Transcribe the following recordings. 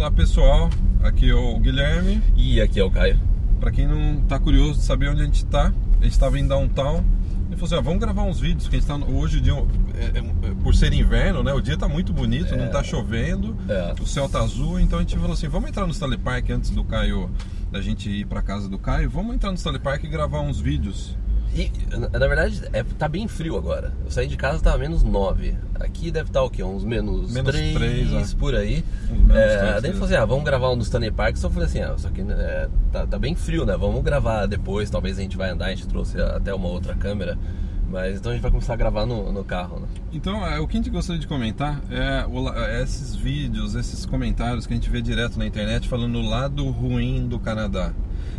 pessoal, aqui é o Guilherme. E aqui é o Caio. Para quem não tá curioso de saber onde a gente tá, a gente estava em downtown. Ele falou assim: ah, vamos gravar uns vídeos, que a gente tá hoje, dia, é, é, por ser inverno, né? O dia tá muito bonito, É. não tá chovendo, É. o céu tá azul, então a gente falou assim: vamos entrar no Stanley Park antes do Caio, da gente ir pra casa do Caio, vamos entrar no Stanley Park e gravar uns vídeos. E, na verdade, é, tá bem frio agora. Eu saí de casa, tava menos 9. Aqui deve estar o quê? Uns menos, Menos 3, três, é. por aí. Menos É, três, daí três. eu falei assim, ah, vamos gravar um no Stanley Park. Só falei assim, ah, só que é, tá, tá bem frio, né? Vamos gravar depois, talvez a gente vai andar, a gente trouxe até uma outra câmera. Mas então a gente vai começar a gravar no, no carro, né? Então, é, o que a gente gostaria de comentar é, o é esses vídeos, esses comentários que a gente vê direto na internet falando o lado ruim do Canadá.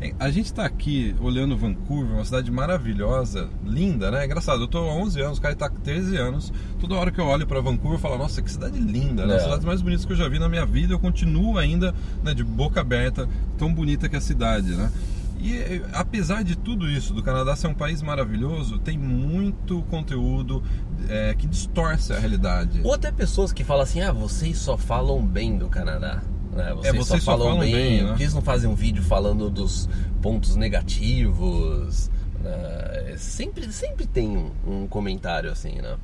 É, A gente está aqui olhando Vancouver, uma cidade maravilhosa, linda, né? É engraçado, eu tô há 11 anos, o cara tá com 13 anos. Toda hora que eu olho para Vancouver, eu falo, nossa, que cidade linda, né? É. Uma das cidades mais bonitas que eu já vi na minha vida. Eu continuo ainda né, de boca aberta, tão bonita que é a cidade, né? E apesar de tudo isso, do Canadá ser um país maravilhoso, tem muito conteúdo eh, que distorce a realidade. Ou até pessoas que falam assim, ah, vocês só falam bem do Canadá. Né? Vocês, É, vocês só falam bem, né? Por que eles não fazem um vídeo falando dos pontos negativos? né? sempre, sempre tem um, um comentário assim, né?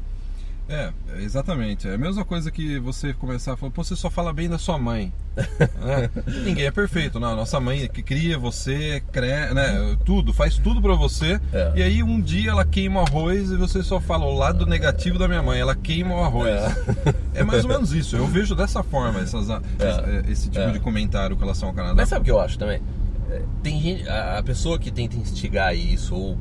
É, exatamente. É a mesma coisa que você começar a falar, pô, você só fala bem da sua mãe. né? Ninguém é perfeito, não. Nossa mãe que cria você, cre... né? tudo, faz tudo pra você. É. E aí um dia ela queima o arroz e você só fala o lado negativo da minha mãe. Ela queima o arroz. É, mais ou menos isso. Eu vejo dessa forma essas, É. esse tipo É. de comentário com relação ao Canadá. Mas sabe o que eu acho também? É, Tem gente, a, pessoa que tenta instigar isso ou,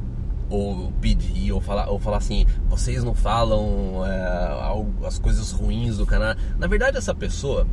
ou pedir ou falar, ou falar assim, vocês não falam é, as coisas ruins do Canadá. Na verdade, essa pessoa,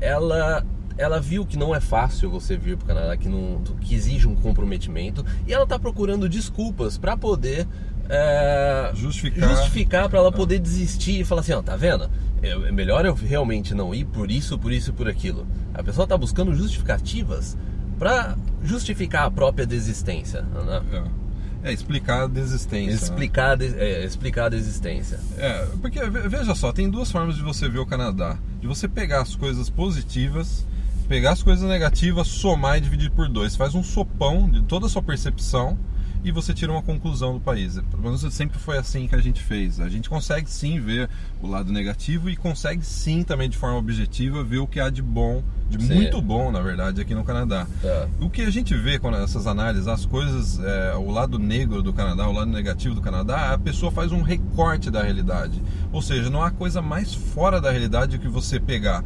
ela ela viu que não é fácil você vir pro Canadá, que não que exige um comprometimento e ela tá procurando desculpas para poder é, Justificar. justificar para ela poder desistir e falar assim, ó, tá vendo? É é melhor eu realmente não ir por isso, por isso e por aquilo. A pessoa tá buscando justificativas para justificar a própria desistência, né? É. É, explicar a desistência. né? Explicar, a des- é, explicar a desistência. É, porque ve- veja só, tem duas formas de você ver o Canadá. De você pegar as coisas positivas, pegar as coisas negativas, somar e dividir por dois. Faz um sopão de toda a sua percepção e você tira uma conclusão do país. Pelo menos sempre foi assim que a gente fez. A gente consegue sim ver o lado negativo e consegue sim também de forma objetiva ver o que há de bom, de Sim. muito bom, na verdade, aqui no Canadá. É. O que a gente vê com essas análises, as coisas, é, o lado negro do Canadá, o lado negativo do Canadá, a pessoa faz um recorte da realidade. Ou seja, não há coisa mais fora da realidade que você pegar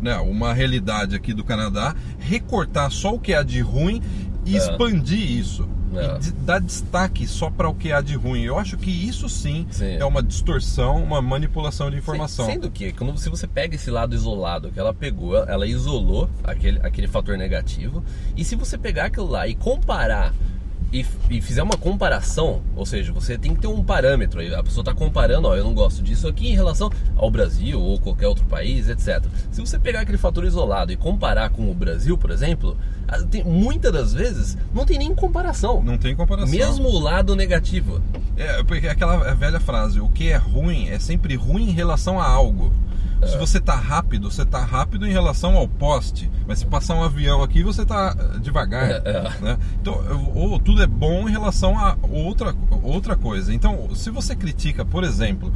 né, uma realidade aqui do Canadá, recortar só o que há de ruim e É. expandir isso. É. E de- dar destaque só para o que há de ruim. Eu acho que isso sim, Sim. é uma distorção, uma manipulação de informação. Se- Sendo que, quando, se você pega esse lado isolado que ela pegou, ela isolou aquele, aquele fator negativo, e se você pegar aquilo lá e comparar e, e fizer uma comparação, ou seja, você tem que ter um parâmetro. aí A pessoa está comparando, ó, eu não gosto disso aqui em relação ao Brasil ou qualquer outro país, etc. Se você pegar aquele fator isolado e comparar com o Brasil, por exemplo, tem, muitas das vezes não tem nem comparação. Não tem comparação. Mesmo o lado negativo. É, porque é aquela velha frase, o que é ruim é sempre ruim em relação a algo. Se você tá rápido, você tá rápido em relação ao poste. Mas se passar um avião aqui, você tá eh, devagar. É, é. Né? Então, ou tudo é bom em relação a outra, outra coisa. Então, se você critica, por exemplo,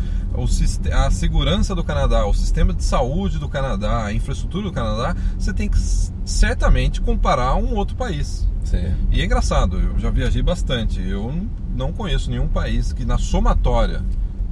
a segurança do Canadá, o sistema de saúde do Canadá, a infraestrutura do Canadá, você tem que certamente comparar a um outro país. Sim. E é engraçado, eu já viajei bastante. Eu não conheço nenhum país que na somatória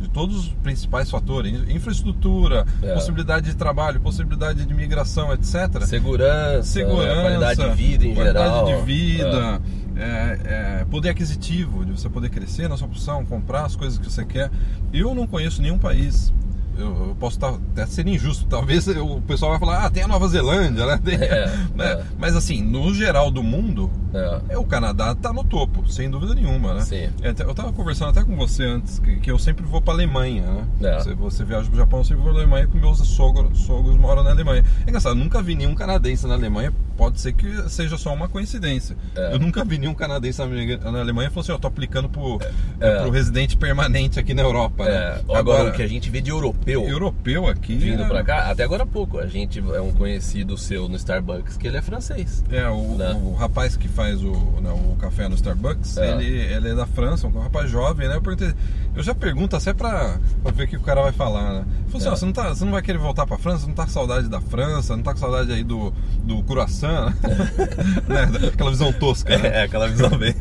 de todos os principais fatores, in- infraestrutura, É. possibilidade de trabalho, possibilidade de migração, etc. Segurança, Segurança, qualidade de vida em qualidade geral. de vida, é, é, poder aquisitivo, de você poder crescer na sua profissão, comprar as coisas que você quer. Eu não conheço nenhum país. Eu, eu posso estar, até ser injusto. Talvez o pessoal vai falar, ah, tem a Nova Zelândia, né? Tem- É, né? é. Mas assim, no geral do mundo, É. é, o Canadá tá no topo, sem dúvida nenhuma, né? Sim. É, Eu tava conversando até com você antes, que, que eu sempre vou pra Alemanha, né? É. Você, você viaja pro Japão, eu sempre vou pra Alemanha, porque meus sogros, sogros moram na Alemanha. É engraçado, nunca vi nenhum canadense na Alemanha, pode ser que seja só uma coincidência. É. Eu nunca vi nenhum canadense na Alemanha- e falou assim, ó, tô aplicando pro, É. é, pro residente permanente aqui na Europa, É, né? agora, o que a gente vê de europeu europeu aqui. vindo é- pra cá. Até agora há pouco. A gente é um conhecido seu no Starbucks que ele é francês. É, o, Né? o rapaz que faz o, né, o café no Starbucks, É. ele, ele é da França, um rapaz jovem, né? Eu, perguntei, eu já pergunto até pra, pra ver o que o cara vai falar, né? Falou assim, É. ó, você, não tá, você não vai querer voltar pra França? Você não tá com saudade da França? Não tá com saudade aí do, do croissant? né? Aquela visão tosca, né? É, aquela visão bem.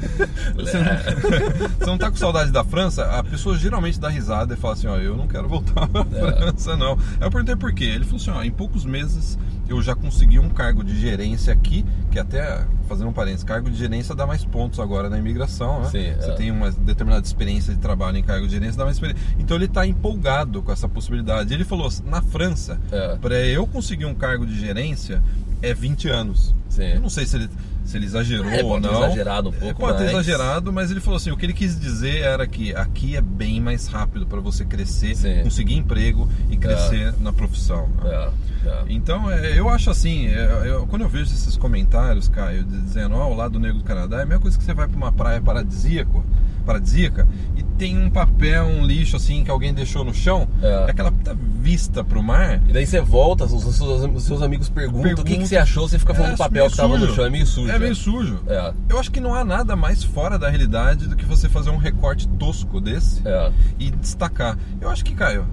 Você não, você não tá com saudade da França? A pessoa geralmente dá risada e fala assim, ó, eu não quero voltar pra É. França, não. Aí eu perguntei por quê. Ele falou assim, ó, em poucos meses eu já consegui um cargo de gerência aqui, que até, fazendo um parênteses, cargo de gerência dá mais pontos agora na imigração, né? Sim, Você é. tem uma determinada experiência de trabalho em cargo de gerência, dá mais experiência. Então ele tá empolgado com essa possibilidade. Ele falou, na França, É. para eu conseguir um cargo de gerência, é 20 anos. Sim. Eu não sei se ele, se ele exagerou É, ou pode ter não. exagerado um É, pouco, Pode ter exagerado, mas ele falou assim: o que ele quis dizer era que aqui é bem mais rápido para você crescer, Sim. conseguir emprego e crescer na profissão. né? É, é. Então, é, eu acho assim, é, eu- quando eu vejo esses comentários, Caio, dizendo, ó, o lado negro do Canadá, é a mesma coisa que você vai para uma praia paradisíaco, paradisíaca e tem um papel, um lixo assim que alguém deixou no chão, É. aquela puta vista pro mar. E daí você volta, os os seus, os seus amigos perguntam, o que, que Pergunta. você achou, você fica falando É, do papel que tava no chão, é meio sujo. É meio sujo. É. Eu acho que não há nada mais fora da realidade do que você fazer um recorte tosco desse É. e destacar. Eu acho que, Caio,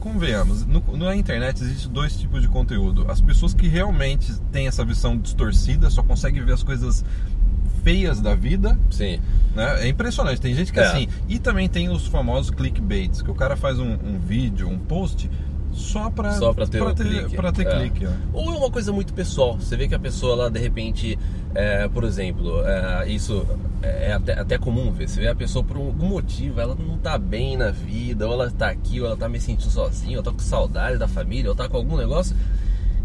convenhamos, no, na internet existe dois tipos de conteúdo. As pessoas que realmente têm essa visão distorcida, só conseguem ver as coisas feias da vida, Sim. né? É impressionante. Tem gente que É. assim. E também tem os famosos clickbaits, que o cara faz um, um vídeo, um post só pra, Só pra ter o ter, clique. pra ter É. clique. né? Ou é uma coisa muito pessoal. Você vê que a pessoa, ela, de repente, é, por exemplo, é, isso é até, até comum ver. Você vê a pessoa por algum motivo, ela não tá bem na vida, ou ela tá aqui, ou ela tá me sentindo sozinha, ou tá com saudade da família, ou tá com algum negócio.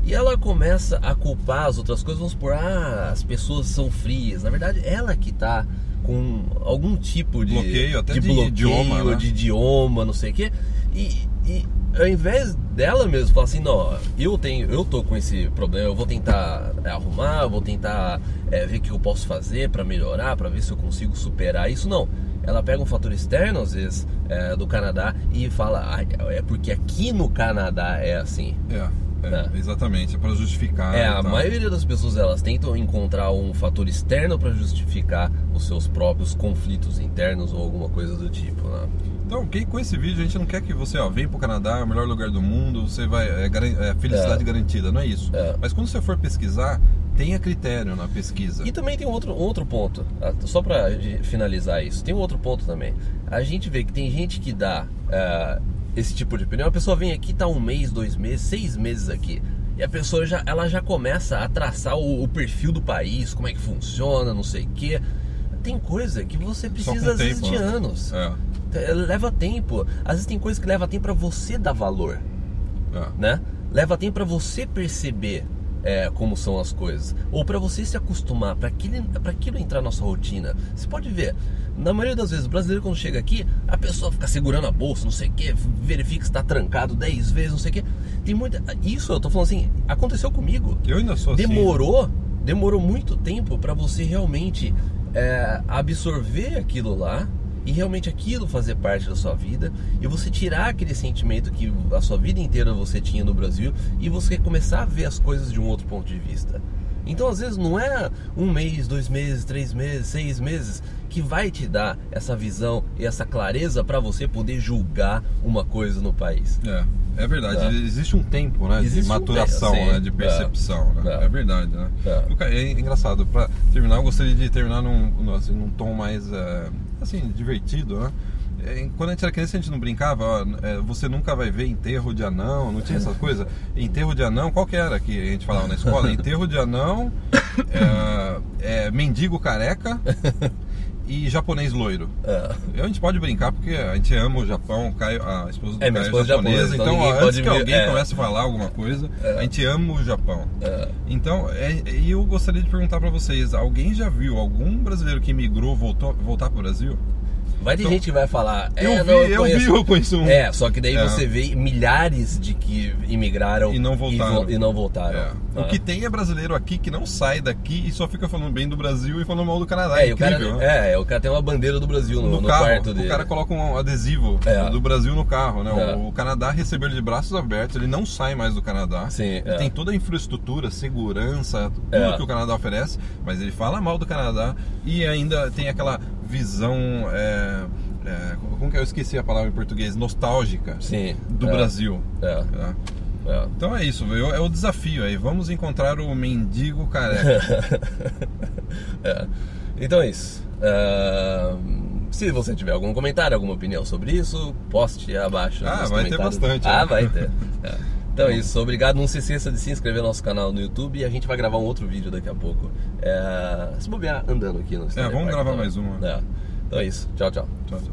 E ela começa a culpar as outras coisas, vamos supor, ah, as pessoas são frias. Na verdade, ela que tá com algum tipo de Bloqueio, até de bloqueio, idioma, né? de idioma, não sei o quê. E, e ao invés dela mesmo falar assim, não, eu tenho, eu tô com esse problema, eu vou tentar é, arrumar, eu vou tentar é, ver o que eu posso fazer pra melhorar, pra ver se eu consigo superar isso, não. Ela pega um fator externo, às vezes, é, do Canadá e fala, ah, é porque aqui no Canadá é assim. É, é, É. exatamente. É pra justificar. É, a maioria das pessoas elas tentam encontrar um fator externo pra justificar os seus próprios conflitos internos ou alguma coisa do tipo, né? Então, quem, com esse vídeo a gente não quer que você ó, venha pro Canadá, é o melhor lugar do mundo, você vai. É, é felicidade É. garantida, não é isso. É. Mas quando você for pesquisar, tenha critério na pesquisa. E também tem outro, outro ponto, só de- finalizar isso, tem um outro ponto também. A gente vê que tem gente que dá ah, esse tipo de opinião, a pessoa vem aqui, tá um mês, dois meses, seis meses aqui. E a pessoa já, ela já começa a traçar o, o perfil do país, como é que funciona, não sei o quê. Tem coisa que você precisa, às vezes, tempo, de né? anos. É, É, Leva tempo. Às vezes tem coisas que leva tempo pra você dar valor, é. né? Leva tempo pra você perceber é, como são as coisas, ou pra você se acostumar, pra aquilo, pra aquilo entrar na sua rotina. Você pode ver, na maioria das vezes, o brasileiro quando chega aqui, a pessoa fica segurando a bolsa, não sei o que, verifica se está trancado 10 vezes, não sei o que. Tem muita. Isso eu tô falando assim, aconteceu comigo. Eu ainda sou assim. Demorou, demorou muito tempo pra você realmente é, absorver aquilo lá e realmente aquilo fazer parte da sua vida e você tirar aquele sentimento que a sua vida inteira você tinha no Brasil e você começar a ver as coisas de um outro ponto de vista. Então, às vezes, não é um mês, dois meses, três meses, seis meses que vai te dar essa visão e essa clareza para você poder julgar uma coisa no país. É, é verdade. É. Existe um tempo, né? Existe de um maturação, tempo, sim. né? De percepção, né? É. É verdade, né? É. É engraçado. Pra terminar, eu gostaria de terminar num, assim, num tom mais, é, assim, divertido, né? É, Quando a gente era criança, a gente não brincava, ó, é, você nunca vai ver enterro de anão, não tinha essa coisa? Enterro de anão, qual que era que a gente falava na escola? Enterro de anão, é, é, mendigo careca e japonês loiro. É. A gente pode brincar porque a gente ama o Japão, o Caio, a esposa do É, minha Caio esposa é japonesa, então então ó, antes que alguém é. comece a falar alguma coisa, a gente ama o Japão. É. Então, é, e eu gostaria de perguntar pra vocês, alguém já viu algum brasileiro que migrou voltou voltar pro Brasil? Vai ter Então, gente que vai falar. É, eu vi, não, eu vi, eu conheço um. É, só que daí É. você vê milhares de que imigraram E não voltaram. vo- E, não voltaram. É. Ah. O que tem é brasileiro aqui que não sai daqui e só fica falando bem do Brasil e falando mal do Canadá. É, É, e o cara, né? é, o cara tem uma bandeira do Brasil no, no, no carro, quarto dele. o cara coloca um adesivo É. do Brasil no carro, né? É. O, Canadá recebeu ele de braços abertos, ele não sai mais do Canadá. Sim, Ele é. tem toda a infraestrutura, segurança, tudo que o Canadá oferece, mas ele fala mal do Canadá e ainda tem aquela visão. é, é, como que eu esqueci a palavra em português? Nostálgica Sim. do é, Brasil. É, né? é. Então é isso, viu? é o desafio aí. Vamos encontrar o mendigo careca. É. Então é isso. É, Se você tiver algum comentário, alguma opinião sobre isso, poste abaixo. Ah, vai ter bastante, Ah, né? vai ter. Então é isso, obrigado. Não se esqueça de se inscrever no nosso canal no YouTube e a gente vai gravar um outro vídeo daqui a pouco. É... Se bobear andando aqui no É, vamos gravar então. mais uma. É. Então é isso. Tchau, tchau. Tchau, tchau.